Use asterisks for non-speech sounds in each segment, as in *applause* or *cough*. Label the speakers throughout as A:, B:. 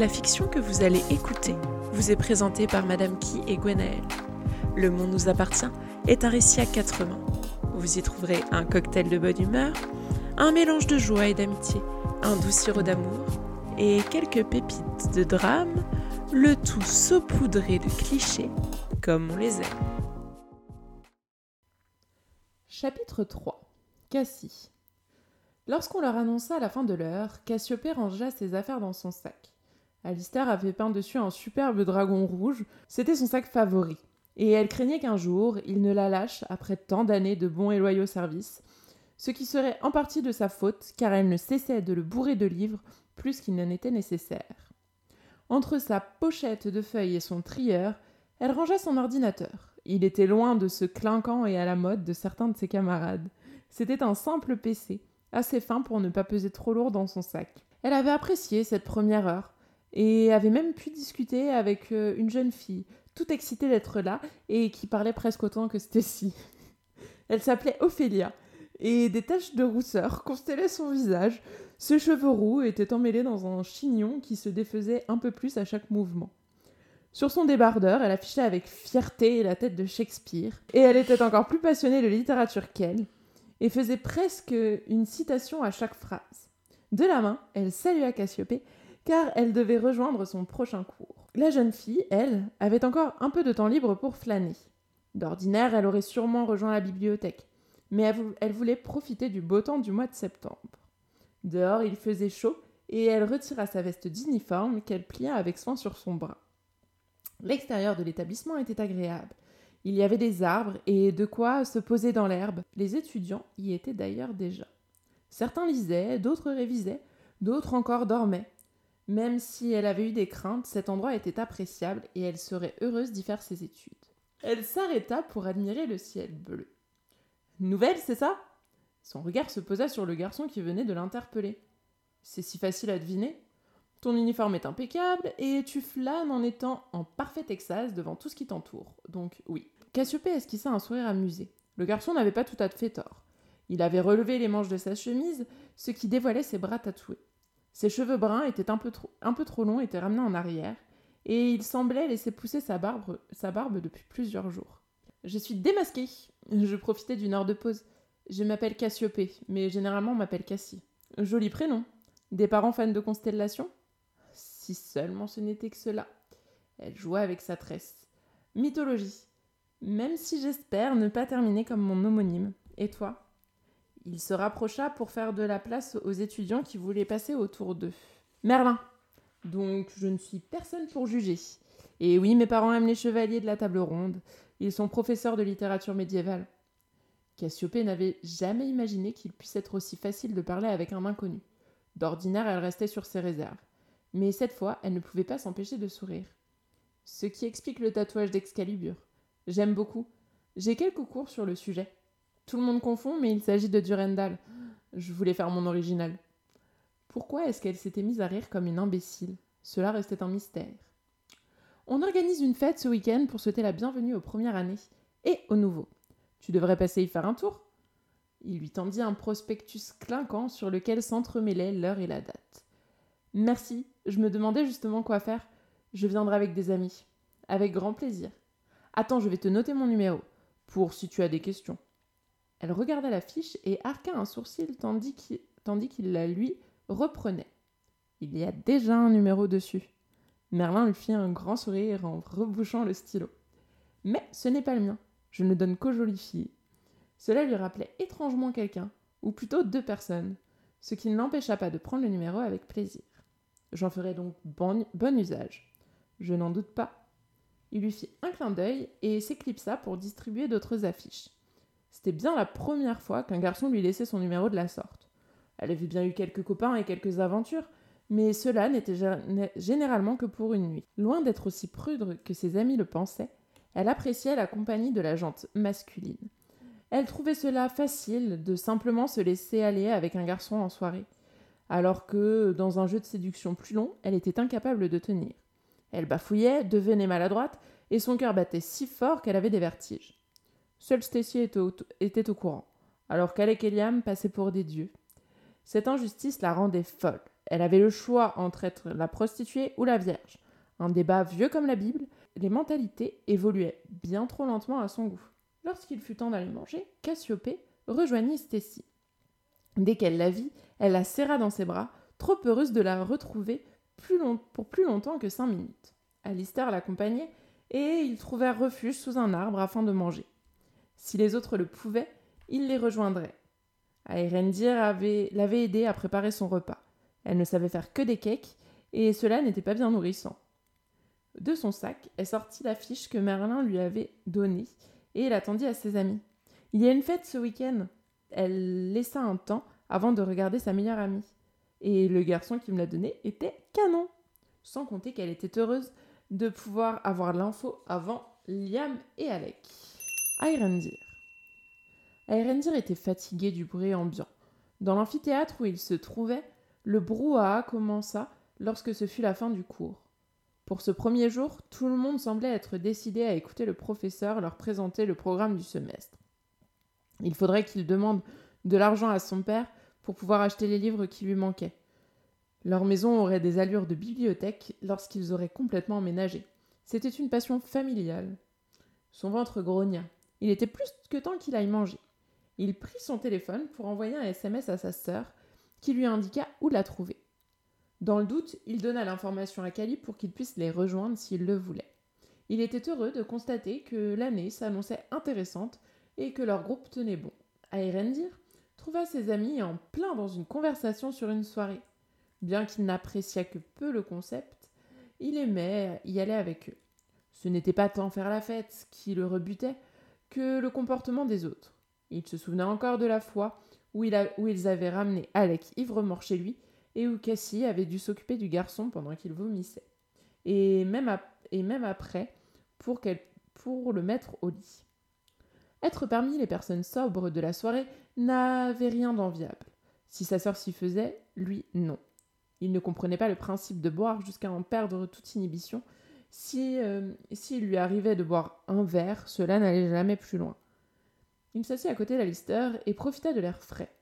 A: La fiction que vous allez écouter vous est présentée par Madame Key et Gwenaël. Le monde nous appartient est un récit à quatre mains. Vous y trouverez un cocktail de bonne humeur, un mélange de joie et d'amitié, un doux sirop d'amour et quelques pépites de drame, le tout saupoudré de clichés comme on les aime.
B: Chapitre 3 Cassie Lorsqu'on leur annonça la fin de l'heure, Cassiopée rangea ses affaires dans son sac. Alistair avait peint dessus un superbe dragon rouge, c'était son sac favori, et elle craignait qu'un jour il ne la lâche après tant d'années de bons et loyaux services, ce qui serait en partie de sa faute car elle ne cessait de le bourrer de livres plus qu'il n'en était nécessaire. Entre sa pochette de feuilles et son trieur, elle rangea son ordinateur. Il était loin de ce clinquant et à la mode de certains de ses camarades. C'était un simple PC, assez fin pour ne pas peser trop lourd dans son sac. Elle avait apprécié cette première heure, et avait même pu discuter avec euh, une jeune fille, toute excitée d'être là, et qui parlait presque autant que Stacy. *laughs* Elle s'appelait Ophélia, et des taches de rousseur constellaient son visage. Ses cheveux roux étaient emmêlés dans un chignon qui se défaisait un peu plus à chaque mouvement. Sur son débardeur, elle affichait avec fierté la tête de Shakespeare, et elle était encore plus passionnée de littérature qu'elle, et faisait presque une citation à chaque phrase. De la main, elle salua Cassiopée, car elle devait rejoindre son prochain cours. La jeune fille, elle, avait encore un peu de temps libre pour flâner. D'ordinaire, elle aurait sûrement rejoint la bibliothèque, mais elle voulait profiter du beau temps du mois de septembre. Dehors, il faisait chaud, et elle retira sa veste d'uniforme qu'elle plia avec soin sur son bras. L'extérieur de l'établissement était agréable. Il y avait des arbres et de quoi se poser dans l'herbe. Les étudiants y étaient d'ailleurs déjà. Certains lisaient, d'autres révisaient, d'autres encore dormaient. Même si elle avait eu des craintes, cet endroit était appréciable et elle serait heureuse d'y faire ses études. Elle s'arrêta pour admirer le ciel bleu. Nouvelle, c'est ça? Son regard se posa sur le garçon qui venait de l'interpeller. C'est si facile à deviner. Ton uniforme est impeccable et tu flânes en étant en parfait extase devant tout ce qui t'entoure. Donc oui. Cassiopée esquissa un sourire amusé. Le garçon n'avait pas tout à fait tort. Il avait relevé les manches de sa chemise, ce qui dévoilait ses bras tatoués. Ses cheveux bruns étaient un peu trop, un peu longs, étaient ramenés en arrière, et il semblait laisser pousser sa barbe, sa barbe depuis plusieurs jours. Je suis démasquée. Je profitais d'une heure de pause. Je m'appelle Cassiopée, mais généralement on m'appelle Cassie. Joli prénom. Des parents fans de constellations Si seulement ce n'était que cela. Elle jouait avec sa tresse. Mythologie. Même si j'espère ne pas terminer comme mon homonyme. Et toi? Il se rapprocha pour faire de la place aux étudiants qui voulaient passer autour d'eux. Merlin. Donc je ne suis personne pour juger. Et oui, mes parents aiment les chevaliers de la table ronde. Ils sont professeurs de littérature médiévale. Cassiopée n'avait jamais imaginé qu'il puisse être aussi facile de parler avec un inconnu. D'ordinaire, elle restait sur ses réserves. Mais cette fois, elle ne pouvait pas s'empêcher de sourire. Ce qui explique le tatouage d'Excalibur. J'aime beaucoup. J'ai quelques cours sur le sujet. Tout le monde confond, mais il s'agit de Durendal. Je voulais faire mon original. Pourquoi est-ce qu'elle s'était mise à rire comme une imbécile? Cela restait un mystère. On organise une fête ce week-end pour souhaiter la bienvenue aux premières années et aux nouveaux. Tu devrais passer y faire un tour Il lui tendit un prospectus clinquant sur lequel s'entremêlaient l'heure et la date. Merci, je me demandais justement quoi faire. Je viendrai avec des amis. Avec grand plaisir. Attends, je vais te noter mon numéro, pour si tu as des questions. Elle regarda la fiche et arqua un sourcil tandis qu'il la lui reprenait. Il y a déjà un numéro dessus. Merlin lui fit un grand sourire en rebouchant le stylo. Mais ce n'est pas le mien. Je ne donne qu'aux jolies filles. Cela lui rappelait étrangement quelqu'un, ou plutôt deux personnes, ce qui ne l'empêcha pas de prendre le numéro avec plaisir. J'en ferai donc bon usage. Je n'en doute pas. Il lui fit un clin d'œil et s'éclipsa pour distribuer d'autres affiches. C'était bien la première fois qu'un garçon lui laissait son numéro de la sorte. Elle avait bien eu quelques copains et quelques aventures, mais cela n'était généralement que pour une nuit. Loin d'être aussi prude que ses amis le pensaient, elle appréciait la compagnie de la jante masculine. Elle trouvait cela facile de simplement se laisser aller avec un garçon en soirée, alors que, dans un jeu de séduction plus long, elle était incapable de tenir. Elle bafouillait, devenait maladroite, et son cœur battait si fort qu'elle avait des vertiges. Seule Stacy était au, courant, alors qu'Alec et Liam pour des dieux. Cette injustice la rendait folle. Elle avait le choix entre être la prostituée ou la vierge. Un débat vieux comme la Bible, les mentalités évoluaient bien trop lentement à son goût. Lorsqu'il fut temps d'aller manger, Cassiopée rejoignit Stacy. Dès qu'elle la vit, elle la serra dans ses bras, trop heureuse de la retrouver pour plus longtemps que cinq minutes. Alistair l'accompagnait et ils trouvèrent refuge sous un arbre afin de manger. Si les autres le pouvaient, ils les rejoindraient. Aerendir l'avait aidé à préparer son repas. Elle ne savait faire que des cakes et cela n'était pas bien nourrissant. De son sac, elle sortit la fiche que Merlin lui avait donnée et l'attendit à ses amis. Il y a une fête ce week-end. Elle laissa un temps avant de regarder sa meilleure amie. Et le garçon qui me l'a donnée était canon. Sans compter qu'elle était heureuse de pouvoir avoir l'info avant Liam et Alec. Irendir. Irendir était fatigué du bruit ambiant. Dans l'amphithéâtre où il se trouvait, le brouhaha commença lorsque ce fut la fin du cours. Pour ce premier jour, tout le monde semblait être décidé à écouter le professeur leur présenter le programme du semestre. Il faudrait qu'il demande de l'argent à son père pour pouvoir acheter les livres qui lui manquaient. Leur maison aurait des allures de bibliothèque lorsqu'ils auraient complètement emménagé. C'était une passion familiale. Son ventre grogna. Il était plus que temps qu'il aille manger. Il prit son téléphone pour envoyer un SMS à sa sœur, qui lui indiqua où la trouver. Dans le doute, il donna l'information à Cali pour qu'il puisse les rejoindre s'il le voulait. Il était heureux de constater que l'année s'annonçait intéressante et que leur groupe tenait bon. Aerendir trouva ses amis en plein dans une conversation sur une soirée. Bien qu'il n'appréciât que peu le concept, il aimait y aller avec eux. Ce n'était pas tant faire la fête qui le rebutait que le comportement des autres. Il se souvenait encore de la fois où, ils avaient ramené Alec ivre-mort chez lui et où Cassie avait dû s'occuper du garçon pendant qu'il vomissait. Et même, et même après, pour, pour le mettre au lit. Être parmi les personnes sobres de la soirée n'avait rien d'enviable. Si sa sœur s'y faisait, lui non. Il ne comprenait pas le principe de boire jusqu'à en perdre toute inhibition. Si euh, s'il lui arrivait de boire un verre, cela n'allait jamais plus loin. Il s'assit à côté d'Alistair et profita de l'air frais.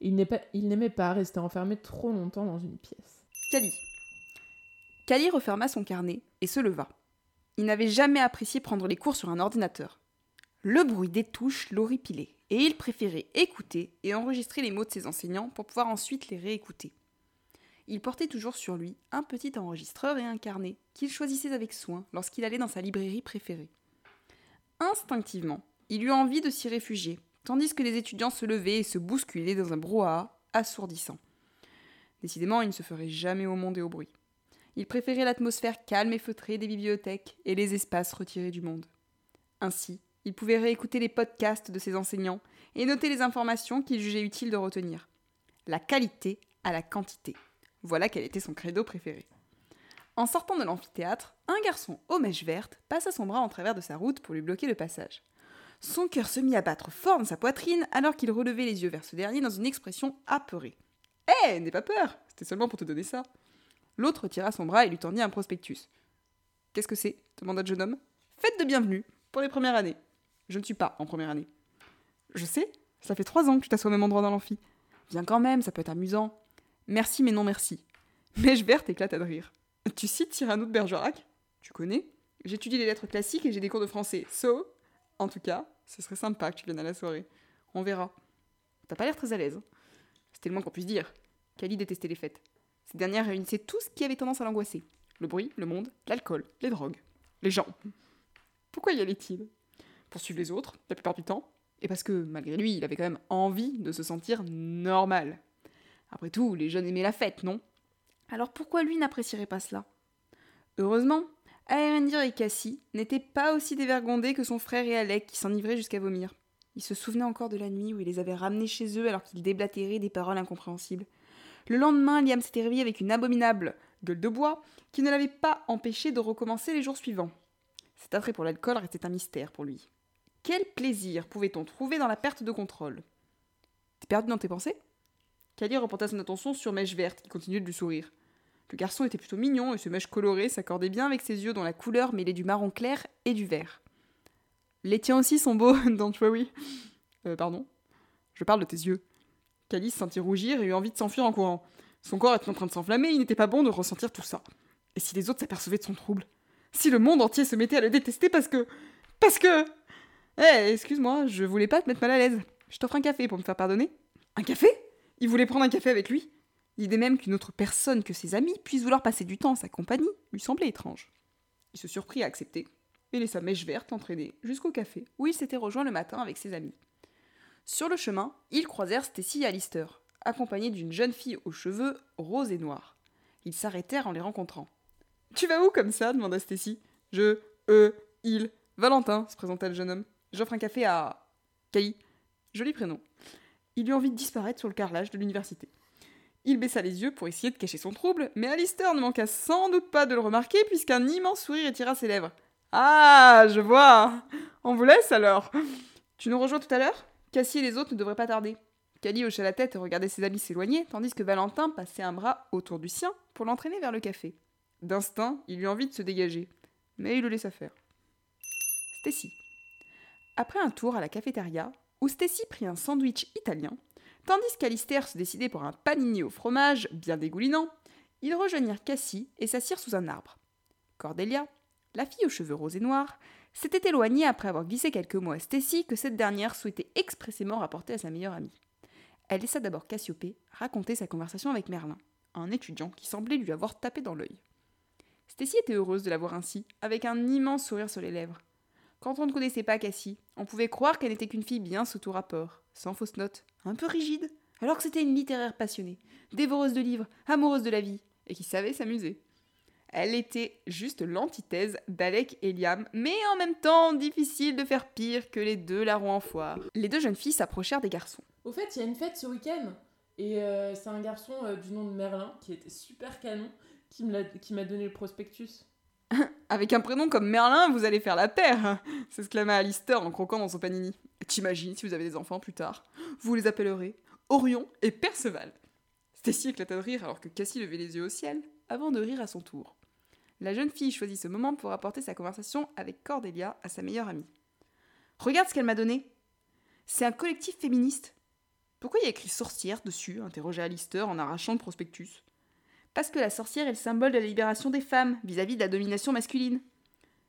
B: Il n'aimait pas rester enfermé trop longtemps dans une pièce.
C: Cali. Cali referma son carnet et se leva. Il n'avait jamais apprécié prendre les cours sur un ordinateur. Le bruit des touches l'horripilait, et il préférait écouter et enregistrer les mots de ses enseignants pour pouvoir ensuite les réécouter il portait toujours sur lui un petit enregistreur et un carnet qu'il choisissait avec soin lorsqu'il allait dans sa librairie préférée. Instinctivement, il eut envie de s'y réfugier, tandis que les étudiants se levaient et se bousculaient dans un brouhaha assourdissant. Décidément, il ne se ferait jamais au monde et au bruit. Il préférait l'atmosphère calme et feutrée des bibliothèques et les espaces retirés du monde. Ainsi, il pouvait réécouter les podcasts de ses enseignants et noter les informations qu'il jugeait utile de retenir. La qualité à la quantité. Voilà quel était son credo préféré. En sortant de l'amphithéâtre, un garçon aux mèches vertes passa son bras en travers de sa route pour lui bloquer le passage. Son cœur se mit à battre fort dans sa poitrine alors qu'il relevait les yeux vers ce dernier dans une expression apeurée. Hé, n'aie pas peur, c'était seulement pour te donner ça. L'autre tira son bras et lui tendit un prospectus. Qu'est-ce que c'est? demanda le jeune homme. Fête de bienvenue, pour les premières années. Je ne suis pas en première année. Je sais, ça fait trois ans que tu t'assois au même endroit dans l'amphi. Viens quand même, ça peut être amusant. Merci mais non merci. Mèche verte éclata de rire. Tu cites Cyrano de Bergerac? Tu connais? J'étudie les lettres classiques et j'ai des cours de français. So, en tout cas, ce serait sympa que tu viennes à la soirée. On verra. T'as pas l'air très à l'aise. C'était le moins qu'on puisse dire. Kali détestait les fêtes. Ces dernières réunissaient tout ce qui avait tendance à l'angoisser. Le bruit, le monde, l'alcool, les drogues, les gens. Pourquoi y allait-il? Pour suivre les autres, la plupart du temps, et parce que, malgré lui, il avait quand même envie de se sentir normal. Après tout, les jeunes aimaient la fête, non? Alors pourquoi lui n'apprécierait pas cela? Heureusement, Aerendir et Cassie n'étaient pas aussi dévergondés que son frère et Alec qui s'enivraient jusqu'à vomir. Ils se souvenaient encore de la nuit où il les avait ramenés chez eux alors qu'ils déblatéraient des paroles incompréhensibles. Le lendemain, Liam s'était réveillé avec une abominable gueule de bois qui ne l'avait pas empêché de recommencer les jours suivants. Cet attrait pour l'alcool restait un mystère pour lui. Quel plaisir pouvait-on trouver dans la perte de contrôle? T'es perdu dans tes pensées? Kali reporta son attention sur Mèche Verte, qui continuait de lui sourire. Le garçon était plutôt mignon et ce mèche coloré s'accordait bien avec ses yeux dont la couleur mêlait du marron clair et du vert. Les tiens aussi sont beaux, *laughs* don't worry. Euh, pardon Je parle de tes yeux. Kali se sentit rougir et eut envie de s'enfuir en courant. Son corps était en train de s'enflammer, il n'était pas bon de ressentir tout ça. Et si les autres s'apercevaient de son trouble? Si le monde entier se mettait à le détester parce que. Parce que. Eh, excuse-moi, je voulais pas te mettre mal à l'aise. Je t'offre un café pour me faire pardonner. Un café? Il voulait prendre un café avec lui L'idée même qu'une autre personne que ses amis puisse vouloir passer du temps en sa compagnie lui semblait étrange. Il se surprit à accepter et laissa Mèche Verte entraîner jusqu'au café où il s'était rejoint le matin avec ses amis. Sur le chemin, ils croisèrent Stacy et Alistair, accompagnés d'une jeune fille aux cheveux roses et noirs. Ils s'arrêtèrent en les rencontrant. Tu vas où comme ça? demanda Stacy. Je, eux, il. Valentin, se présenta le jeune homme. J'offre un café à. Kali. Joli prénom. Il eut envie de disparaître sur le carrelage de l'université. Il baissa les yeux pour essayer de cacher son trouble, mais Alistair ne manqua sans doute pas de le remarquer puisqu'un immense sourire étira ses lèvres. Ah, je vois On vous laisse alors Tu nous rejoins tout à l'heure? Cassie et les autres ne devraient pas tarder. Cali hocha la tête et regardait ses amis s'éloigner, tandis que Valentin passait un bras autour du sien pour l'entraîner vers le café. D'instinct, il eut envie de se dégager, mais il le laissa faire. Stacy. Après un tour à la cafétéria, où Stacy prit un sandwich italien, Tandis qu'Alistair se décidait pour un panini au fromage, bien dégoulinant, ils rejoignirent Cassie et s'assirent sous un arbre. Cordelia, la fille aux cheveux roses et noirs, s'était éloignée après avoir glissé quelques mots à Stacy que cette dernière souhaitait expressément rapporter à sa meilleure amie. Elle laissa d'abord Cassiopée raconter sa conversation avec Merlin, un étudiant qui semblait lui avoir tapé dans l'œil. Stacy était heureuse de la voir ainsi, avec un immense sourire sur les lèvres. Quand on ne connaissait pas Cassie, on pouvait croire qu'elle n'était qu'une fille bien sous tout rapport, sans fausse note, un peu rigide, alors que c'était une littéraire passionnée, dévoreuse de livres, amoureuse de la vie, et qui savait s'amuser. Elle était juste l'antithèse d'Alec et Liam, mais en même temps difficile de faire pire que les deux larrons en foire. Les deux jeunes filles s'approchèrent des garçons.
B: Au fait, il y a une fête ce week-end, et euh, c'est un garçon euh, du nom de Merlin, qui était super canon, qui m'a donné le prospectus. *laughs*
C: Avec un prénom comme Merlin, vous allez faire la paire *laughs* s'exclama Alistair en croquant dans son panini. T'imagines si vous avez des enfants plus tard? Vous les appellerez Orion et Perceval. Stacy éclata de rire alors que Cassie levait les yeux au ciel, avant de rire à son tour. La jeune fille choisit ce moment pour apporter sa conversation avec Cordelia à sa meilleure amie. Regarde ce qu'elle m'a donné. C'est un collectif féministe. Pourquoi il y a écrit sorcière dessus? interrogea Alistair en arrachant le prospectus. Parce que la sorcière est le symbole de la libération des femmes vis-à-vis de la domination masculine.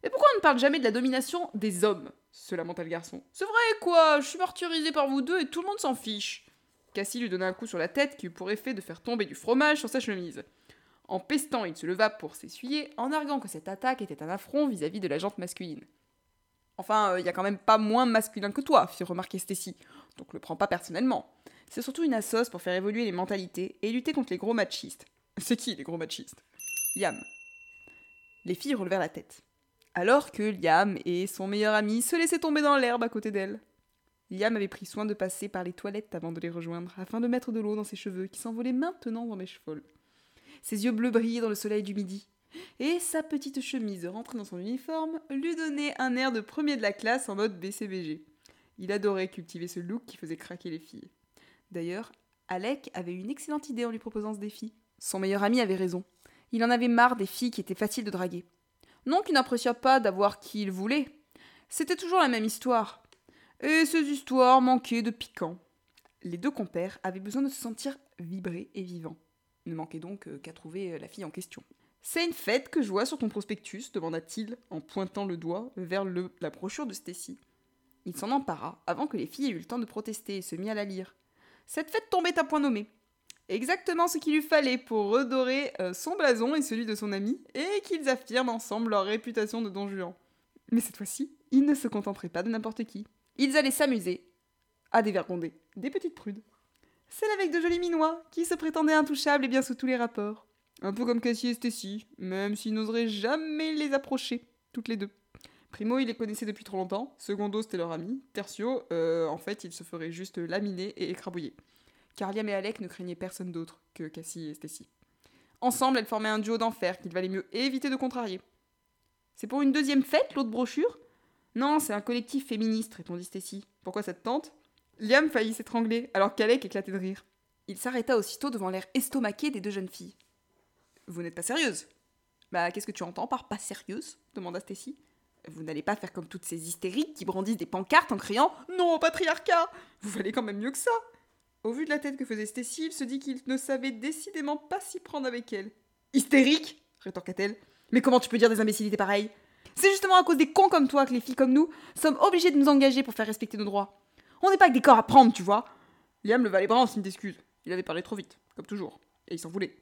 C: Et pourquoi on ne parle jamais de la domination des hommes se lamenta le garçon? C'est vrai, quoi Je suis martyrisé par vous deux et tout le monde s'en fiche. Cassie lui donna un coup sur la tête qui eut pour effet de faire tomber du fromage sur sa chemise. En pestant, il se leva pour s'essuyer, en arguant que cette attaque était un affront vis-à-vis de la jante masculine. Enfin, il euh, y a quand même pas moins masculin que toi, fit remarquer Stacy, donc le prends pas personnellement. C'est surtout une assoce pour faire évoluer les mentalités et lutter contre les gros machistes. C'est qui les gros machistes? Yam. Les filles relevèrent la tête alors que Liam et son meilleur ami se laissaient tomber dans l'herbe à côté d'elle. Liam avait pris soin de passer par les toilettes avant de les rejoindre, afin de mettre de l'eau dans ses cheveux qui s'envolaient maintenant dans mes cheveux. Ses yeux bleus brillaient dans le soleil du midi, et sa petite chemise rentrée dans son uniforme lui donnait un air de premier de la classe en mode BCBG. Il adorait cultiver ce look qui faisait craquer les filles. D'ailleurs, Alec avait une excellente idée en lui proposant ce défi. Son meilleur ami avait raison. Il en avait marre des filles qui étaient faciles de draguer. Non qu'il n'apprécia pas d'avoir qui il voulait. C'était toujours la même histoire. Et ces histoires manquaient de piquant. Les deux compères avaient besoin de se sentir vibrés et vivants. Ne manquait donc euh, qu'à trouver euh, la fille en question. C'est une fête que je vois sur ton prospectus demanda-t-il en pointant le doigt vers la brochure de Stacy. Il s'en empara avant que les filles aient eu le temps de protester et se mit à la lire. Cette fête tombait à point nommé exactement ce qu'il lui fallait pour redorer euh, son blason et celui de son ami, et qu'ils affirment ensemble leur réputation de Don Juan. Mais cette fois-ci, ils ne se contenteraient pas de n'importe qui. Ils allaient s'amuser à dévergonder des petites prudes. Celle avec de jolis minois, qui se prétendaient intouchables et bien sous tous les rapports. Un peu comme Cassie et Stacy, même s'ils n'oseraient jamais les approcher, toutes les deux. Primo, il les connaissait depuis trop longtemps. Secondo, c'était leur ami. Tertio, euh, en fait, il se ferait juste laminer et écrabouiller car Liam et Alec ne craignaient personne d'autre que Cassie et Stacy. Ensemble, elles formaient un duo d'enfer qu'il valait mieux éviter de contrarier. C'est pour une deuxième fête, l'autre brochure? Non, c'est un collectif féministe, répondit Stacy. Pourquoi ça te tente? Liam faillit s'étrangler, alors qu'Alec éclatait de rire. Il s'arrêta aussitôt devant l'air estomaqué des deux jeunes filles. Vous n'êtes pas sérieuse Bah, qu'est-ce que tu entends par pas sérieuse? demanda Stacy. Vous n'allez pas faire comme toutes ces hystériques qui brandissent des pancartes en criant Non au patriarcat Vous valez quand même mieux que ça Au vu de la tête que faisait Stacy, il se dit qu'il ne savait décidément pas s'y prendre avec elle. Hystérique rétorqua-t-elle. Mais comment tu peux dire des imbécilités pareilles? C'est justement à cause des cons comme toi que les filles comme nous sommes obligées de nous engager pour faire respecter nos droits. On n'est pas que des corps à prendre, tu vois. Liam leva les bras en signe d'excuse. Il avait parlé trop vite, comme toujours, et il s'en voulait.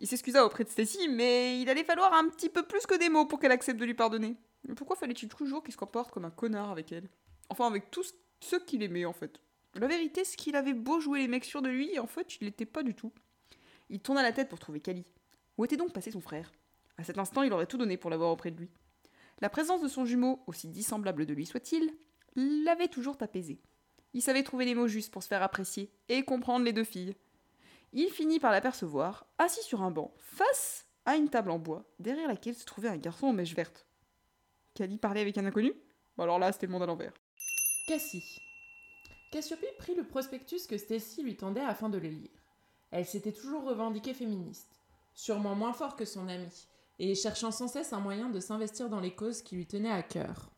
C: Il s'excusa auprès de Stacy, mais il allait falloir un petit peu plus que des mots pour qu'elle accepte de lui pardonner. Pourquoi fallait-il toujours qu'il se comporte comme un connard avec elle? Enfin, avec tous ceux qu'il aimait, en fait. La vérité, c'est qu'il avait beau jouer les mecs sûrs de lui, en fait, il l'était pas du tout. Il tourna la tête pour trouver Kali. Où était donc passé son frère? À cet instant, il aurait tout donné pour l'avoir auprès de lui. La présence de son jumeau, aussi dissemblable de lui soit-il, l'avait toujours apaisé. Il savait trouver les mots justes pour se faire apprécier et comprendre les deux filles. Il finit par l'apercevoir, assis sur un banc, face à une table en bois, derrière laquelle se trouvait un garçon en mèche verte. Kali parlait avec un inconnu? Alors là, c'était le monde à l'envers.
D: Cassie. Cassiope prit le prospectus que Stacy lui tendait afin de le lire. Elle s'était toujours revendiquée féministe, sûrement moins fort que son amie, et cherchant sans cesse un moyen de s'investir dans les causes qui lui tenaient à cœur.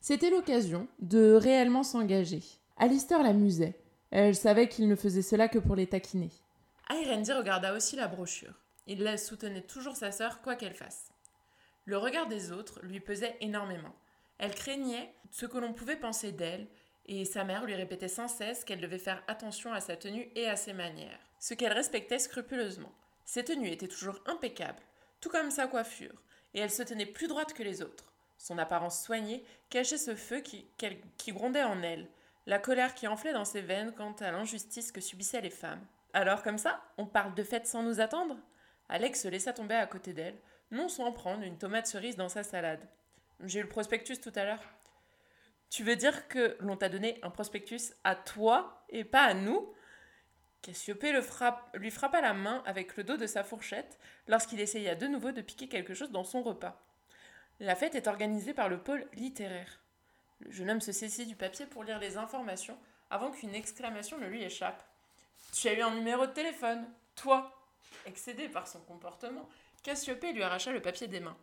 D: C'était l'occasion de réellement s'engager. Alistair l'amusait. Elle savait qu'il ne faisait cela que pour les taquiner.
B: Irendi regarda aussi la brochure. Il la soutenait toujours sa sœur, quoi qu'elle fasse. Le regard des autres lui pesait énormément. Elle craignait ce que l'on pouvait penser d'elle, et sa mère lui répétait sans cesse qu'elle devait faire attention à sa tenue et à ses manières, ce qu'elle respectait scrupuleusement. Ses tenues étaient toujours impeccables, tout comme sa coiffure, et elle se tenait plus droite que les autres. Son apparence soignée cachait ce feu qui, grondait en elle, la colère qui enflait dans ses veines quant à l'injustice que subissaient les femmes. Alors comme ça, on parle de fête sans nous attendre? Alex se laissa tomber à côté d'elle, non sans prendre une tomate cerise dans sa salade. J'ai eu le prospectus tout à l'heure. Tu veux dire que l'on t'a donné un prospectus à toi et pas à nous? Cassiopée lui frappa la main avec le dos de sa fourchette lorsqu'il essaya de nouveau de piquer quelque chose dans son repas. La fête est organisée par le pôle littéraire. Le jeune homme se saisit du papier pour lire les informations avant qu'une exclamation ne lui échappe. Tu as eu un numéro de téléphone, toi Excédé par son comportement, Cassiopée lui arracha le papier des mains.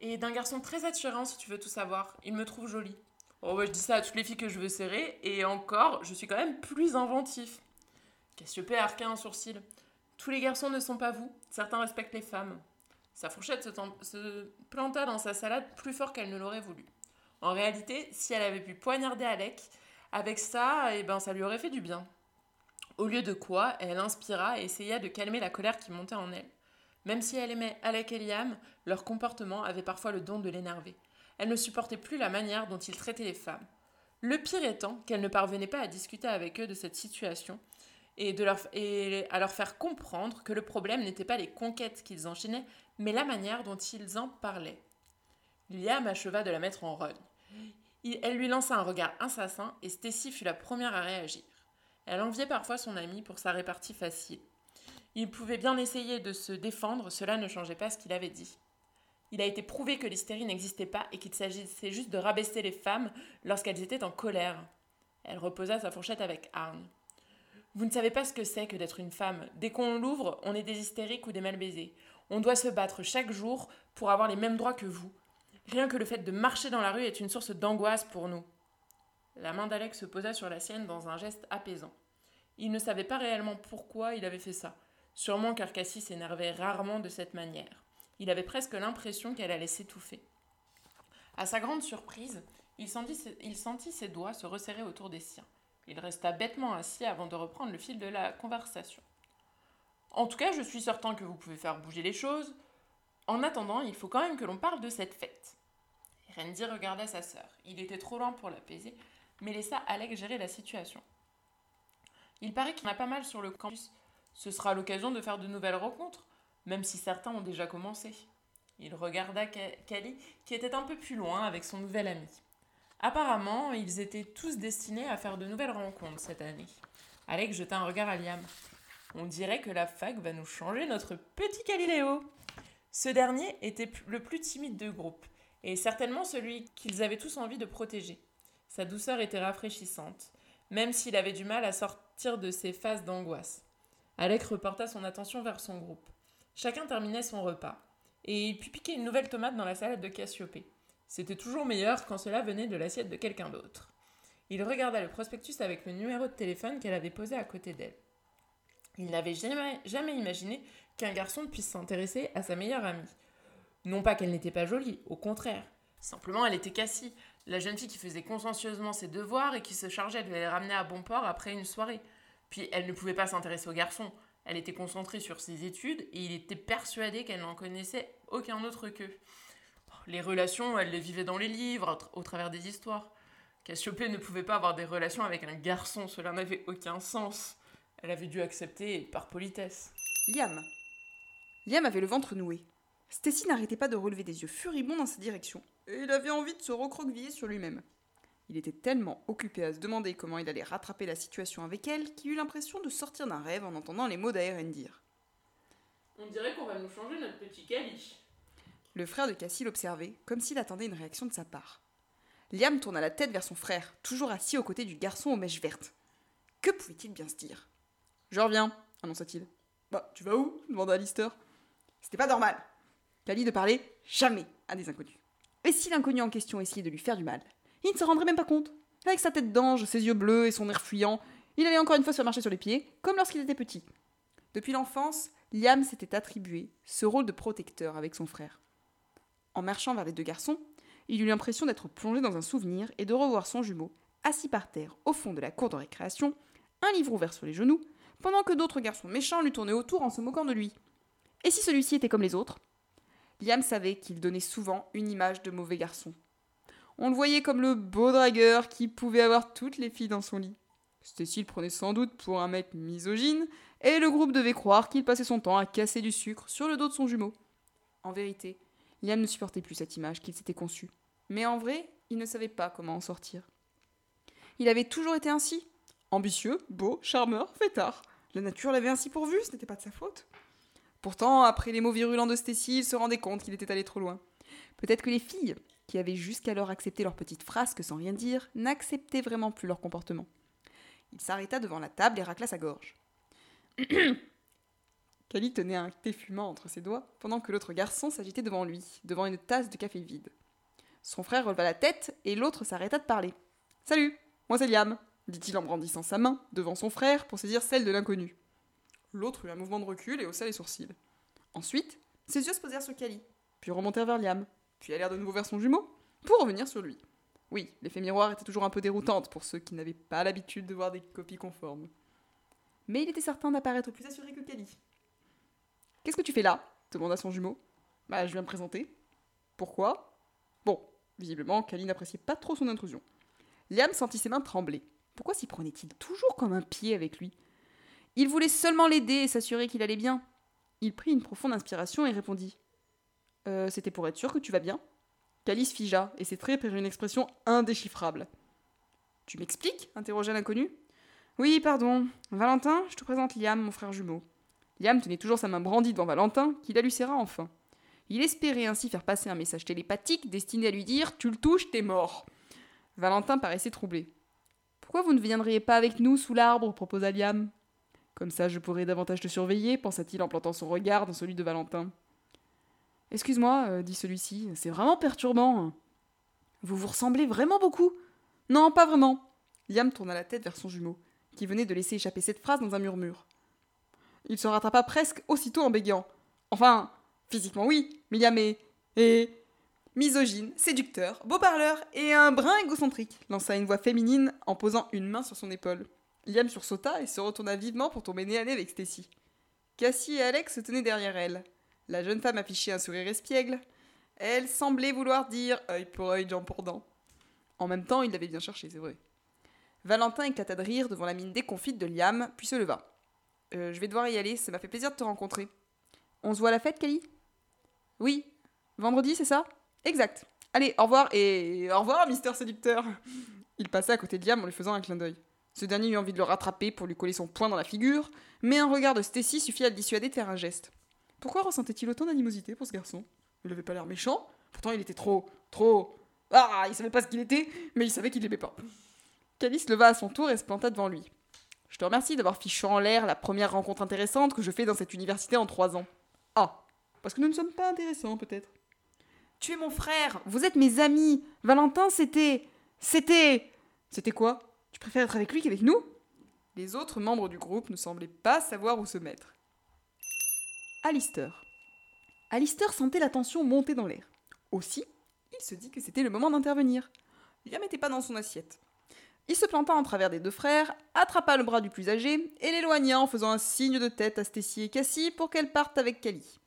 B: Et d'un garçon très attirant, si tu veux tout savoir. Il me trouve jolie. Oh ouais, je dis ça à toutes les filles que je veux serrer, et encore, je suis quand même plus inventif. Cassiopée arqua un sourcil. Tous les garçons ne sont pas vous, certains respectent les femmes. Sa fourchette se, se planta dans sa salade plus fort qu'elle ne l'aurait voulu. En réalité, si elle avait pu poignarder Alec, avec ça, eh ben, ça lui aurait fait du bien. Au lieu de quoi, elle inspira et essaya de calmer la colère qui montait en elle. Même si elle aimait Alec et Liam, leur comportement avait parfois le don de l'énerver. Elle ne supportait plus la manière dont ils traitaient les femmes. Le pire étant qu'elle ne parvenait pas à discuter avec eux de cette situation et, à leur faire comprendre que le problème n'était pas les conquêtes qu'ils enchaînaient, mais la manière dont ils en parlaient. Liam acheva de la mettre en rogne. Elle lui lança un regard insassin et Stacy fut la première à réagir. Elle enviait parfois son ami pour sa répartie facile. Il pouvait bien essayer de se défendre, cela ne changeait pas ce qu'il avait dit. Il a été prouvé que l'hystérie n'existait pas et qu'il s'agissait juste de rabaisser les femmes lorsqu'elles étaient en colère. Elle reposa sa fourchette avec hargne. Vous ne savez pas ce que c'est que d'être une femme. Dès qu'on l'ouvre, on est des hystériques ou des mal baisés. On doit se battre chaque jour pour avoir les mêmes droits que vous. Rien que le fait de marcher dans la rue est une source d'angoisse pour nous. La main d'Alex se posa sur la sienne dans un geste apaisant. Il ne savait pas réellement pourquoi il avait fait ça. Sûrement car Cassie s'énervait rarement de cette manière. Il avait presque l'impression qu'elle allait s'étouffer. À sa grande surprise, il sentit, ses doigts se resserrer autour des siens. Il resta bêtement assis avant de reprendre le fil de la conversation. En tout cas, je suis certain que vous pouvez faire bouger les choses. En attendant, il faut quand même que l'on parle de cette fête. Randy regarda sa sœur. Il était trop lent pour l'apaiser, mais laissa Alec gérer la situation. Il paraît qu'il y en a pas mal sur le campus. Ce sera l'occasion de faire de nouvelles rencontres, même si certains ont déjà commencé. Il regarda Kali, qui était un peu plus loin avec son nouvel ami. Apparemment, ils étaient tous destinés à faire de nouvelles rencontres cette année. Alec jeta un regard à Liam. On dirait que la fac va nous changer notre petit Galiléo. Ce dernier était le plus timide de groupe et certainement celui qu'ils avaient tous envie de protéger. Sa douceur était rafraîchissante, même s'il avait du mal à sortir de ses phases d'angoisse. Alec reporta son attention vers son groupe. Chacun terminait son repas, et il put piquer une nouvelle tomate dans la salade de Cassiopée. C'était toujours meilleur quand cela venait de l'assiette de quelqu'un d'autre.
A: Il regarda le prospectus avec le numéro de téléphone qu'elle avait posé à côté d'elle. Il n'avait jamais, jamais imaginé qu'un garçon puisse s'intéresser à sa meilleure amie. Non pas qu'elle n'était pas jolie, au contraire. Simplement, elle était Cassie, la jeune fille qui faisait consciencieusement ses devoirs et qui se chargeait de les ramener à bon port après une soirée. Puis elle ne pouvait pas s'intéresser au garçon. Elle était concentrée sur ses études et il était persuadé qu'elle n'en connaissait aucun autre qu'eux. Les relations, elle les vivait dans les livres, au travers des histoires. Cassiopée ne pouvait pas avoir des relations avec un garçon, cela n'avait aucun sens. Elle avait dû accepter par politesse.
C: Liam. Liam avait le ventre noué. Stacy n'arrêtait pas de relever des yeux furibonds dans sa direction, et il avait envie de se recroqueviller sur lui-même. Il était tellement occupé à se demander comment il allait rattraper la situation avec elle qu'il eut l'impression de sortir d'un rêve en entendant les mots d'Aeren dire.
A: On dirait qu'on va nous changer notre petit Cali.
C: Le frère de Cassie l'observait, comme s'il attendait une réaction de sa part. Liam tourna la tête vers son frère, toujours assis aux côtés du garçon aux mèches vertes. Que pouvait-il bien se dire Je reviens, annonça-t-il. Bah, tu vas où? demanda Alistair. C'était pas normal. Cali ne parlait jamais à des inconnus. Et si l'inconnu en question essayait de lui faire du mal? Il ne se rendrait même pas compte. Avec sa tête d'ange, ses yeux bleus et son air fuyant, il allait encore une fois se marcher sur les pieds, comme lorsqu'il était petit. Depuis l'enfance, Liam s'était attribué ce rôle de protecteur avec son frère. En marchant vers les deux garçons, il eut l'impression d'être plongé dans un souvenir et de revoir son jumeau, assis par terre au fond de la cour de récréation, un livre ouvert sur les genoux, pendant que d'autres garçons méchants lui tournaient autour en se moquant de lui. Et si celui-ci était comme les autres? Liam savait qu'il donnait souvent une image de mauvais garçon. On le voyait comme le beau dragueur qui pouvait avoir toutes les filles dans son lit. Stacy le prenait sans doute pour un mec misogyne, et le groupe devait croire qu'il passait son temps à casser du sucre sur le dos de son jumeau. En vérité, Liam ne supportait plus cette image qu'il s'était conçue. Mais en vrai, il ne savait pas comment en sortir. Il avait toujours été ainsi. Ambitieux, beau, charmeur, fêtard. La nature l'avait ainsi pourvu, ce n'était pas de sa faute. Pourtant, après les mots virulents de Stacy, il se rendait compte qu'il était allé trop loin. Peut-être que les filles, qui avaient jusqu'alors accepté leur petite frasque sans rien dire, n'acceptaient vraiment plus leur comportement. Il s'arrêta devant la table et racla sa gorge. *coughs* Cali tenait un thé fumant entre ses doigts, pendant que l'autre garçon s'agitait devant lui, devant une tasse de café vide. Son frère releva la tête et l'autre s'arrêta de parler. Salut, moi c'est Liam, dit-il en brandissant sa main devant son frère pour saisir celle de l'inconnu. L'autre eut un mouvement de recul et haussa les sourcils. Ensuite, ses yeux se posèrent sur Cali, puis remontèrent vers Liam, puis allèrent de nouveau vers son jumeau, pour revenir sur lui. Oui, l'effet miroir était toujours un peu déroutante pour ceux qui n'avaient pas l'habitude de voir des copies conformes. Mais il était certain d'apparaître plus assuré que Cali. Qu'est-ce que tu fais là? demanda son jumeau. Bah, je viens me présenter. Pourquoi? Bon, visiblement, Cali n'appréciait pas trop son intrusion. Liam sentit ses mains trembler. Pourquoi s'y prenait-il toujours comme un pied avec lui? Il voulait seulement l'aider et s'assurer qu'il allait bien. Il prit une profonde inspiration et répondit euh, C'était pour être sûr que tu vas bien Calice figea, et ses traits prirent une expression indéchiffrable. Tu m'expliques? interrogea l'inconnu. Oui, pardon. Valentin, je te présente Liam, mon frère jumeau. Liam tenait toujours sa main brandie devant Valentin, qui la lui serra enfin. Il espérait ainsi faire passer un message télépathique destiné à lui dire Tu le touches, t'es mort. Valentin paraissait troublé. Pourquoi vous ne viendriez pas avec nous sous l'arbre? proposa Liam. Comme ça, je pourrais davantage te surveiller, pensa-t-il en plantant son regard dans celui de Valentin. Excuse-moi, euh, dit celui-ci, c'est vraiment perturbant. Vous vous ressemblez vraiment beaucoup Non, pas vraiment. Liam tourna la tête vers son jumeau, qui venait de laisser échapper cette phrase dans un murmure. Il se rattrapa presque aussitôt en bégayant. Enfin, physiquement oui, mais Liam est. est. misogyne, séducteur, beau parleur et un brin égocentrique, lança une voix féminine en posant une main sur son épaule. Liam sursauta et se retourna vivement pour tomber nez à nez avec Stacy. Cassie et Alex se tenaient derrière elle. La jeune femme affichait un sourire espiègle. Elle semblait vouloir dire œil pour œil, dent pour dent. En même temps, il l'avait bien cherché, c'est vrai. Valentin éclata de rire devant la mine déconfite de Liam, puis se leva. Euh, je vais devoir y aller, ça m'a fait plaisir de te rencontrer. On se voit à la fête, Kelly? Oui. Vendredi, c'est ça? Exact. Allez, au revoir et au revoir, Mister Séducteur. Il passa à côté de Liam en lui faisant un clin d'œil. Ce dernier eut envie de le rattraper pour lui coller son poing dans la figure, mais un regard de Stacy suffit à le dissuader de faire un geste. Pourquoi ressentait-il autant d'animosité pour ce garçon? Il n'avait pas l'air méchant, pourtant il était trop, trop. Ah, il savait pas ce qu'il était, mais il savait qu'il l'aimait pas. Calice leva à son tour et se planta devant lui. Je te remercie d'avoir fichu en l'air la première rencontre intéressante que je fais dans cette université en trois ans. Ah, parce que nous ne sommes pas intéressants, peut-être. Tu es mon frère, vous êtes mes amis. Valentin, c'était. C'était. C'était quoi? Tu préfères être avec lui qu'avec nous? Les autres membres du groupe ne semblaient pas savoir où se mettre. Alistair. Alistair sentait la tension monter dans l'air. Aussi, il se dit que c'était le moment d'intervenir. Liam n'était pas dans son assiette. Il se planta en travers des deux frères, attrapa le bras du plus âgé et l'éloigna en faisant un signe de tête à Stacy et Cassie pour qu'elles partent avec Cali.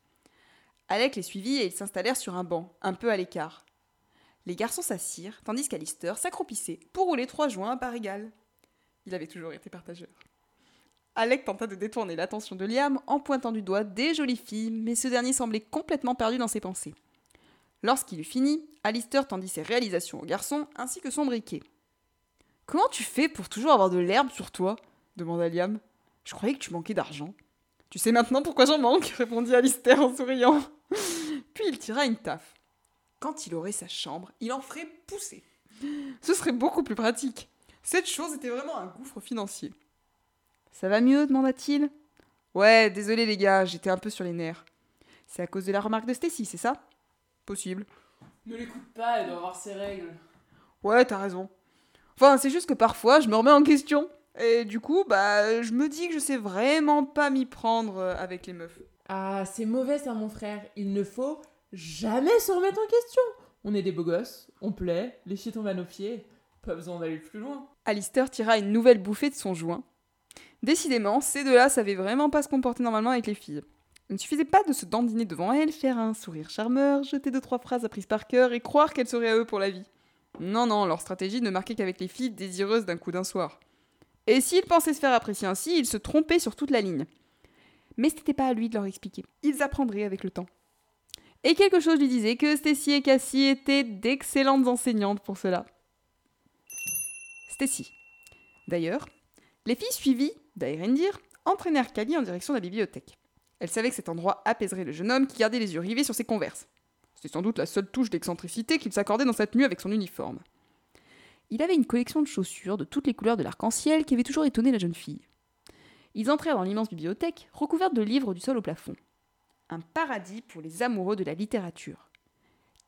C: Alec les suivit et ils s'installèrent sur un banc, un peu à l'écart. Les garçons s'assirent, tandis qu'Alister s'accroupissait pour rouler trois joints à part égale. Il avait toujours été partageur. Alec tenta de détourner l'attention de Liam en pointant du doigt des jolies filles, mais ce dernier semblait complètement perdu dans ses pensées. Lorsqu'il eut fini, Alistair tendit ses réalisations au garçon ainsi que son briquet. Comment tu fais pour toujours avoir de l'herbe sur toi? demanda Liam. Je croyais que tu manquais d'argent. Tu sais maintenant pourquoi j'en manque répondit Alistair en souriant. *laughs* Puis il tira une taffe. Quand il aurait sa chambre, il en ferait pousser. Ce serait beaucoup plus pratique. Cette chose était vraiment un gouffre financier. Ça va mieux demanda-t-il. Ouais, désolé les gars, j'étais un peu sur les nerfs. C'est à cause de la remarque de Stacy, c'est ça? Possible.
B: Ne l'écoute pas, elle doit avoir ses règles.
C: Ouais, t'as raison. Enfin, c'est juste que parfois, je me remets en question. Et du coup, bah, je me dis que je sais vraiment pas m'y prendre euh, avec les meufs.
B: Ah, c'est mauvais ça, mon frère. Il ne faut jamais se remettre en question. On est des beaux gosses, on plaît, les filles tombent à nos pieds. Pas besoin d'aller plus loin.
C: Alistair tira une nouvelle bouffée de son joint. Décidément, ces deux-là savaient vraiment pas se comporter normalement avec les filles. Il ne suffisait pas de se dandiner devant elles, faire un sourire charmeur, jeter deux trois phrases apprises par cœur et croire qu'elles seraient à eux pour la vie. Non, non, leur stratégie ne marquait qu'avec les filles désireuses d'un coup d'un soir. Et s'ils pensaient se faire apprécier ainsi, ils se trompaient sur toute la ligne. Mais ce n'était pas à lui de leur expliquer. Ils apprendraient avec le temps. Et quelque chose lui disait que Stacy et Cassie étaient d'excellentes enseignantes pour cela. Stacy. D'ailleurs, les filles suivies d'Aerendir entraînèrent Kali en direction de la bibliothèque. Elle savait que cet endroit apaiserait le jeune homme qui gardait les yeux rivés sur ses converses. C'était sans doute la seule touche d'excentricité qu'il s'accordait dans sa tenue avec son uniforme. Il avait une collection de chaussures de toutes les couleurs de l'arc-en-ciel qui avait toujours étonné la jeune fille. Ils entrèrent dans l'immense bibliothèque, recouverte de livres du sol au plafond. Un paradis pour les amoureux de la littérature.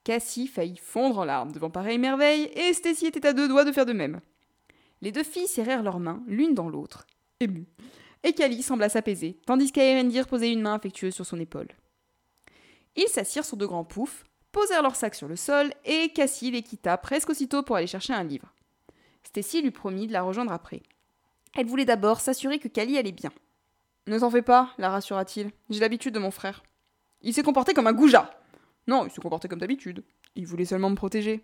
C: Cassie faillit fondre en larmes devant pareille merveille, et Stacy était à deux doigts de faire de même. Les deux filles serrèrent leurs mains l'une dans l'autre, et Cali sembla s'apaiser, tandis qu'Aerendir posait une main affectueuse sur son épaule. Ils s'assirent sur de grands poufs, posèrent leurs sacs sur le sol, et Cassie les quitta presque aussitôt pour aller chercher un livre. Stacy lui promit de la rejoindre après. Elle voulait d'abord s'assurer que Cali allait bien. Ne t'en fais pas, la rassura-t-il. J'ai l'habitude de mon frère. Il s'est comporté comme un goujat. Non, il s'est comporté comme d'habitude. Il voulait seulement me protéger.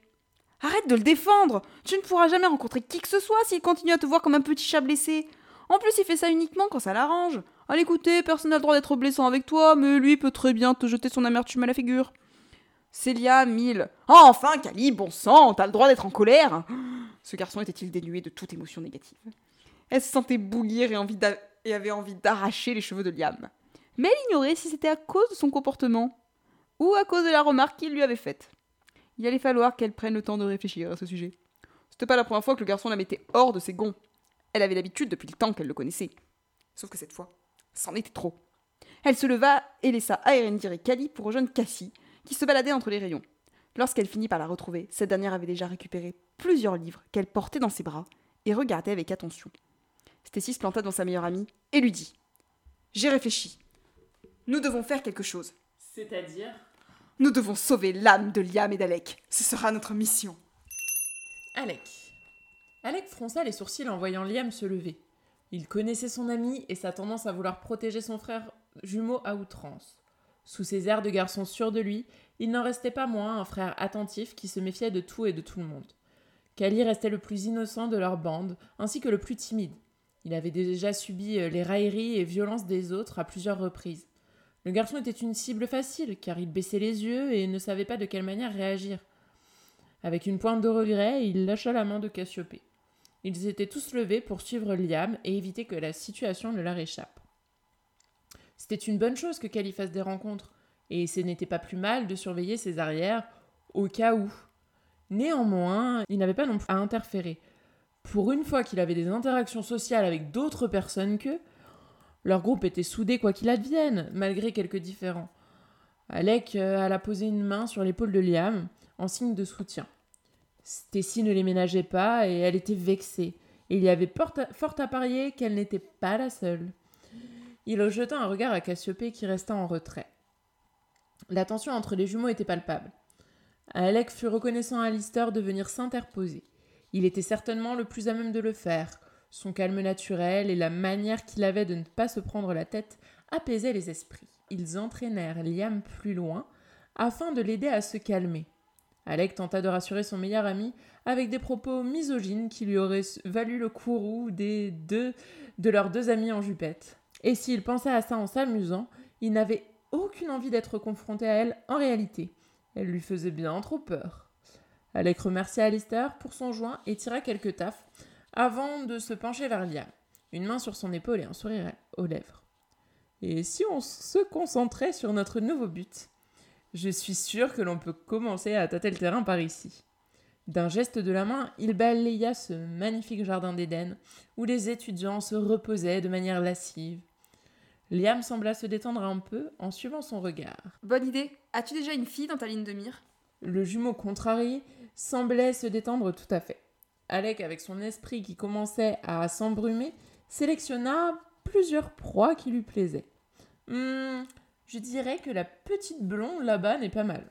C: Arrête de le défendre Tu ne pourras jamais rencontrer qui que ce soit s'il continue à te voir comme un petit chat blessé. En plus, il fait ça uniquement quand ça l'arrange. Allez, écoutez, personne n'a le droit d'être blessant avec toi, mais lui peut très bien te jeter son amertume à la figure. Célia, mille. Oh, enfin, Cali, bon sang, t'as le droit d'être en colère Ce garçon était-il dénué de toute émotion négative? Elle se sentait bouillir et, et avait envie d'arracher les cheveux de Liam. Mais elle ignorait si c'était à cause de son comportement ou à cause de la remarque qu'il lui avait faite. Il allait falloir qu'elle prenne le temps de réfléchir à ce sujet. C'était pas la première fois que le garçon la mettait hors de ses gonds. Elle avait l'habitude depuis le temps qu'elle le connaissait. Sauf que cette fois, c'en était trop. Elle se leva et laissa Aerendir et Kali pour rejoindre Cassie, qui se baladait entre les rayons. Lorsqu'elle finit par la retrouver, cette dernière avait déjà récupéré plusieurs livres qu'elle portait dans ses bras et regardait avec attention. Stacy se planta dans sa meilleure amie et lui dit J'ai réfléchi. Nous devons faire quelque chose.
B: C'est-à-dire?
C: Nous devons sauver l'âme de Liam et d'Alec. Ce sera notre mission.
B: Alec. Alec fronça les sourcils en voyant Liam se lever. Il connaissait son ami et sa tendance à vouloir protéger son frère jumeau à outrance. Sous ses airs de garçon sûr de lui, il n'en restait pas moins un frère attentif qui se méfiait de tout et de tout le monde. Kali restait le plus innocent de leur bande, ainsi que le plus timide. Il avait déjà subi euh, les railleries et violences des autres à plusieurs reprises. Le garçon était une cible facile, car il baissait les yeux et ne savait pas de quelle manière réagir. Avec une pointe de regret, il lâcha la main de Cassiopée. Ils étaient tous levés pour suivre Liam et éviter que la situation ne leur échappe. C'était une bonne chose que Kali fasse des rencontres, et ce n'était pas plus mal de surveiller ses arrières au cas où. Néanmoins, il n'avait pas non plus à interférer. Pour une fois qu'il avait des interactions sociales avec d'autres personnes qu'eux, leur groupe était soudé quoi qu'il advienne, malgré quelques différends. Alec euh, alla poser une main sur l'épaule de Liam, en signe de soutien. Stacy ne les ménageait pas et elle était vexée. Il y avait fort à parier qu'elle n'était pas la seule. Il jeta un regard à Cassiopée qui resta en retrait. La tension entre les jumeaux était palpable. Alec fut reconnaissant à Lister de venir s'interposer. Il était certainement le plus à même de le faire. Son calme naturel et la manière qu'il avait de ne pas se prendre la tête apaisaient les esprits. Ils entraînèrent Liam plus loin afin de l'aider à se calmer. Alec tenta de rassurer son meilleur ami avec des propos misogynes qui lui auraient valu le courroux des deux de leurs deux amis en jupette. Et s'il pensait à ça en s'amusant, il n'avait aucune envie d'être confronté à elle en réalité. Elle lui faisait bien trop peur. Alec remercia Alistair pour son joint et tira quelques taffes avant de se pencher vers Liam, une main sur son épaule et un sourire aux lèvres. Et si on se concentrait sur notre nouveau but? Je suis sûr que l'on peut commencer à tâter le terrain par ici. D'un geste de la main, il balaya ce magnifique jardin d'Éden, où les étudiants se reposaient de manière lascive. Liam sembla se détendre un peu en suivant son regard.
C: Bonne idée. As-tu déjà une fille dans ta ligne de mire?
B: Le jumeau contrarié semblait se détendre tout à fait. Alec, avec son esprit qui commençait à s'embrumer, sélectionna plusieurs proies qui lui plaisaient. Hum, je dirais que la petite blonde là-bas n'est pas mal.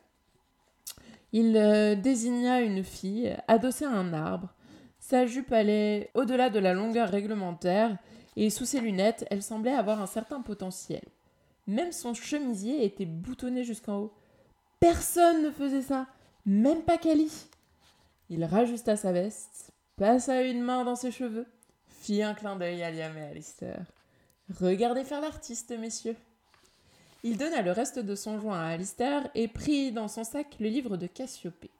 B: Il euh, désigna une fille adossée à un arbre. Sa jupe allait au-delà de la longueur réglementaire et sous ses lunettes, elle semblait avoir un certain potentiel. Même son chemisier était boutonné jusqu'en haut. Personne ne faisait ça, même pas Cali. Il rajusta sa veste, passa une main dans ses cheveux, fit un clin d'œil à Liam et Alistair. Regardez faire l'artiste, messieurs. Il donna le reste de son joint à Alistair et prit dans son sac le livre de Cassiopée.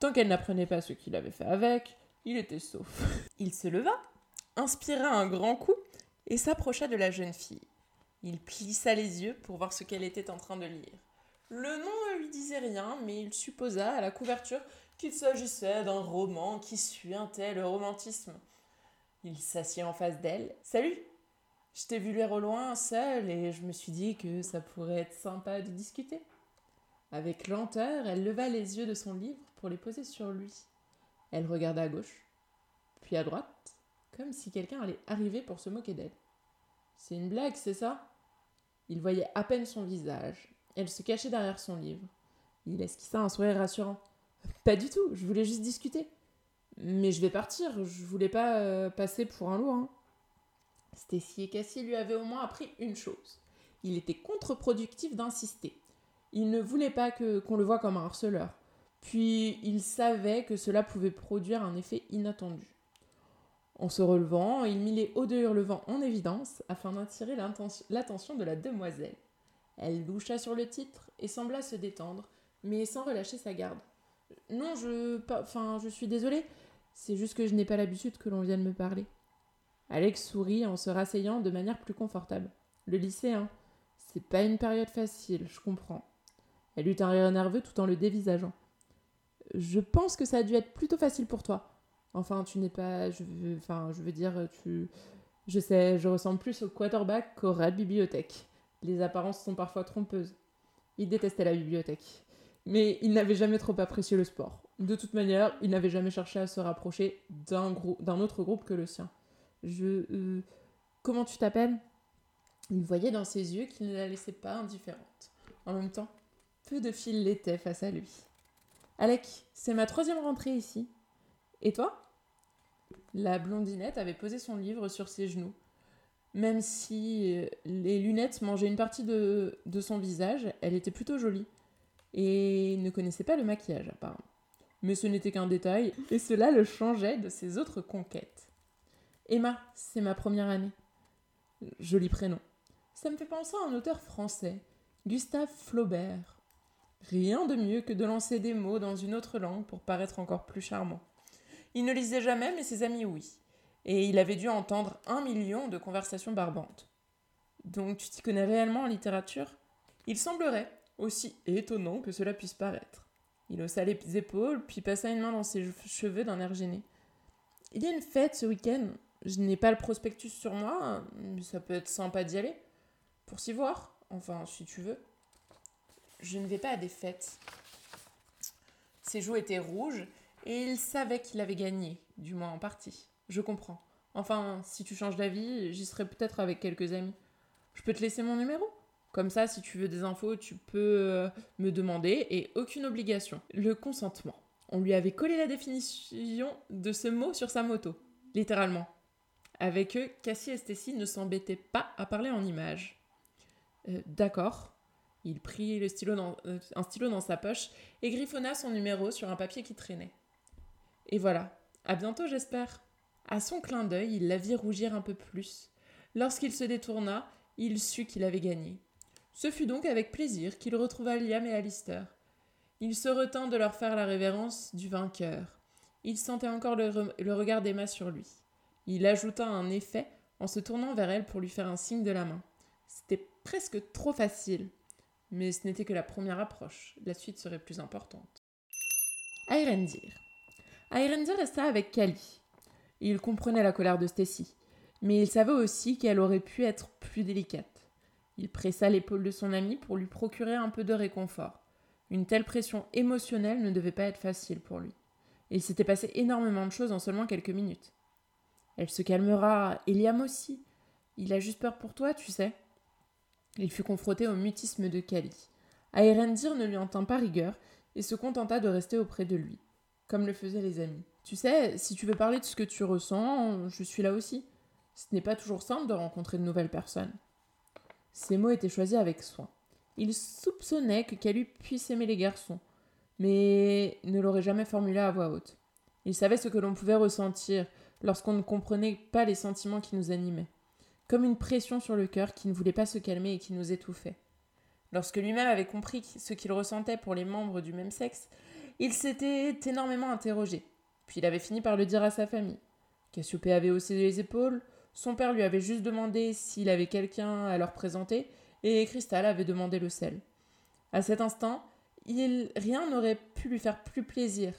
B: Tant qu'elle n'apprenait pas ce qu'il avait fait avec, il était sauf. *laughs* Il se leva, inspira un grand coup et s'approcha de la jeune fille. Il plissa les yeux pour voir ce qu'elle était en train de lire. Le nom ne lui disait rien, mais il supposa à la couverture qu'il s'agissait d'un roman qui suintait le romantisme. Il s'assit en face d'elle. Salut Je t'ai vu lire au loin, seul, et je me suis dit que ça pourrait être sympa de discuter. Avec lenteur, elle leva les yeux de son livre pour les poser sur lui. Elle regarda à gauche, puis à droite, comme si quelqu'un allait arriver pour se moquer d'elle. C'est une blague, c'est ça? Il voyait à peine son visage. Elle se cachait derrière son livre. Il esquissa un sourire rassurant. Pas du tout, je voulais juste discuter. Mais je vais partir, je voulais pas euh, passer pour un lourd. Hein. Stacy et Cassie lui avaient au moins appris une chose. Il était contre-productif d'insister. Il ne voulait pas que qu'on le voie comme un harceleur. Puis il savait que cela pouvait produire un effet inattendu. En se relevant, il mit les hauts de Hurlevent en évidence afin d'attirer l'attention de la demoiselle. Elle loucha sur le titre et sembla se détendre, mais sans relâcher sa garde. Non, je. Enfin, je suis désolée. C'est juste que je n'ai pas l'habitude que l'on vienne me parler. Alex sourit en se rasseyant de manière plus confortable. Le lycée, hein. C'est pas une période facile, je comprends. Elle eut un rire nerveux tout en le dévisageant. Je pense que ça a dû être plutôt facile pour toi. Enfin, tu n'es pas. Je veux, enfin, je veux dire, tu. Je sais, je ressemble plus au quarterback qu'au rat de bibliothèque. Les apparences sont parfois trompeuses. Il détestait la bibliothèque mais il n'avait jamais trop apprécié le sport. De toute manière, il n'avait jamais cherché à se rapprocher d'un autre groupe que le sien. Je. Euh, comment tu t'appelles? Il voyait dans ses yeux qu'il ne la laissait pas indifférente. En même temps, peu de fils l'étaient face à lui. Alec, c'est ma troisième rentrée ici. Et toi? La blondinette avait posé son livre sur ses genoux. Même si euh, les lunettes mangeaient une partie de, de son visage, elle était plutôt jolie et ne connaissait pas le maquillage apparemment. Mais ce n'était qu'un détail, et cela le changeait de ses autres conquêtes. Emma, c'est ma première année. Joli prénom. Ça me fait penser à un auteur français, Gustave Flaubert. Rien de mieux que de lancer des mots dans une autre langue pour paraître encore plus charmant. Il ne lisait jamais, mais ses amis oui. Et il avait dû entendre un million de conversations barbantes. Donc tu t'y connais réellement en littérature? Il semblerait, aussi étonnant que cela puisse paraître. Il haussa les épaules, puis passa une main dans ses cheveux d'un air gêné. Il y a une fête ce week-end? Je n'ai pas le prospectus sur moi, mais ça peut être sympa d'y aller. Pour s'y voir, enfin, si tu veux. Je ne vais pas à des fêtes. Ses joues étaient rouges, Et il savait qu'il avait gagné, du moins en partie. Je comprends. Enfin, si tu changes d'avis, j'y serai peut-être avec quelques amis. Je peux te laisser mon numéro? Comme ça, si tu veux des infos, tu peux euh, me demander et aucune obligation. Le consentement. On lui avait collé la définition de ce mot sur sa moto, littéralement. Avec eux, Cassie et Stacy ne s'embêtaient pas à parler en images. Euh, d'accord. Il prit euh, un stylo dans sa poche et griffonna son numéro sur un papier qui traînait. Et voilà. À bientôt, j'espère. À son clin d'œil, il la vit rougir un peu plus. Lorsqu'il se détourna, il sut qu'il avait gagné. Ce fut donc avec plaisir qu'il retrouva Liam et Alistair. Il se retint de leur faire la révérence du vainqueur. Il sentait encore le regard d'Emma sur lui. Il ajouta un effet en se tournant vers elle pour lui faire un signe de la main. C'était presque trop facile. Mais ce n'était que la première approche. La suite serait plus importante. Airendir. Airendir resta avec Kali. Il comprenait la colère de Stacy, mais il savait aussi qu'elle aurait pu être plus délicate. Il pressa l'épaule de son ami pour lui procurer un peu de réconfort. Une telle pression émotionnelle ne devait pas être facile pour lui. Il s'était passé énormément de choses en seulement quelques minutes. Elle se calmera, Eliam aussi. Il a juste peur pour toi, tu sais. Il fut confronté au mutisme de Kali. Aerendir ne lui entend pas rigueur et se contenta de rester auprès de lui, comme le faisaient les amis. Tu sais, si tu veux parler de ce que tu ressens, je suis là aussi. Ce n'est pas toujours simple de rencontrer de nouvelles personnes. Ces mots étaient choisis avec soin. Il soupçonnait que Kali puisse aimer les garçons, mais ne l'aurait jamais formulé à voix haute. Il savait ce que l'on pouvait ressentir lorsqu'on ne comprenait pas les sentiments qui nous animaient comme une pression sur le cœur qui ne voulait pas se calmer et qui nous étouffait. Lorsque lui-même avait compris ce qu'il ressentait pour les membres du même sexe, il s'était énormément interrogé, puis il avait fini par le dire à sa famille. Cassiopée avait haussé les épaules, son père lui avait juste demandé s'il avait quelqu'un à leur présenter, et Cristal avait demandé le sel. À cet instant, il, rien n'aurait pu lui faire plus plaisir.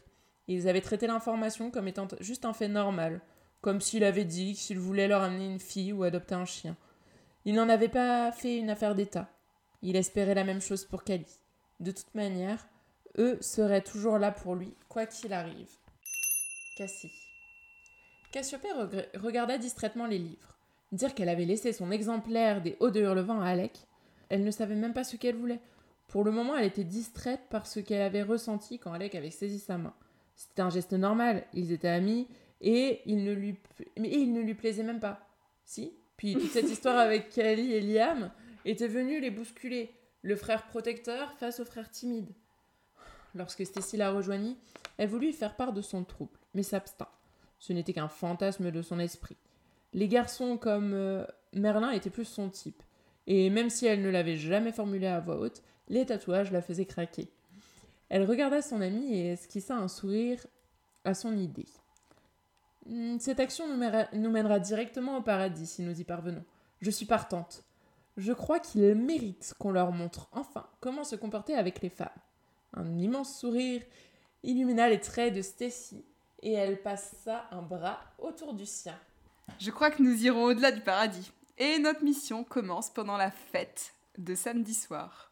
B: Ils avaient traité l'information comme étant juste un fait normal, comme s'il avait dit qu'il voulait leur amener une fille ou adopter un chien. Il n'en avait pas fait une affaire d'État. Il espérait la même chose pour Cali. De toute manière, eux seraient toujours là pour lui, quoi qu'il arrive. Cassie. Cassiopée regarda distraitement les livres. Dire qu'elle avait laissé son exemplaire des Hauts de Hurlevent à Alec, elle ne savait même pas ce qu'elle voulait. Pour le moment, elle était distraite par ce qu'elle avait ressenti quand Alec avait saisi sa main. C'était un geste normal, ils étaient amis, et il ne lui, mais il ne lui plaisait même pas. Si? Puis toute cette histoire avec *laughs* Kali et Liam était venue les bousculer, le frère protecteur face au frère timide. Lorsque Stacy la rejoignit, elle voulut faire part de son trouble, mais s'abstint. Ce n'était qu'un fantasme de son esprit. Les garçons comme euh, Merlin étaient plus son type, et même si elle ne l'avait jamais formulé à voix haute, les tatouages la faisaient craquer. Elle regarda son ami et esquissa un sourire à son idée. Hmm, cette action nous mènera, directement au paradis si nous y parvenons. Je suis partante. Je crois qu'il mérite qu'on leur montre enfin comment se comporter avec les femmes. Un immense sourire illumina les traits de Stacy et elle passa un bras autour du sien.
C: Je crois que nous irons au-delà du paradis. Et notre mission commence pendant la fête de samedi soir.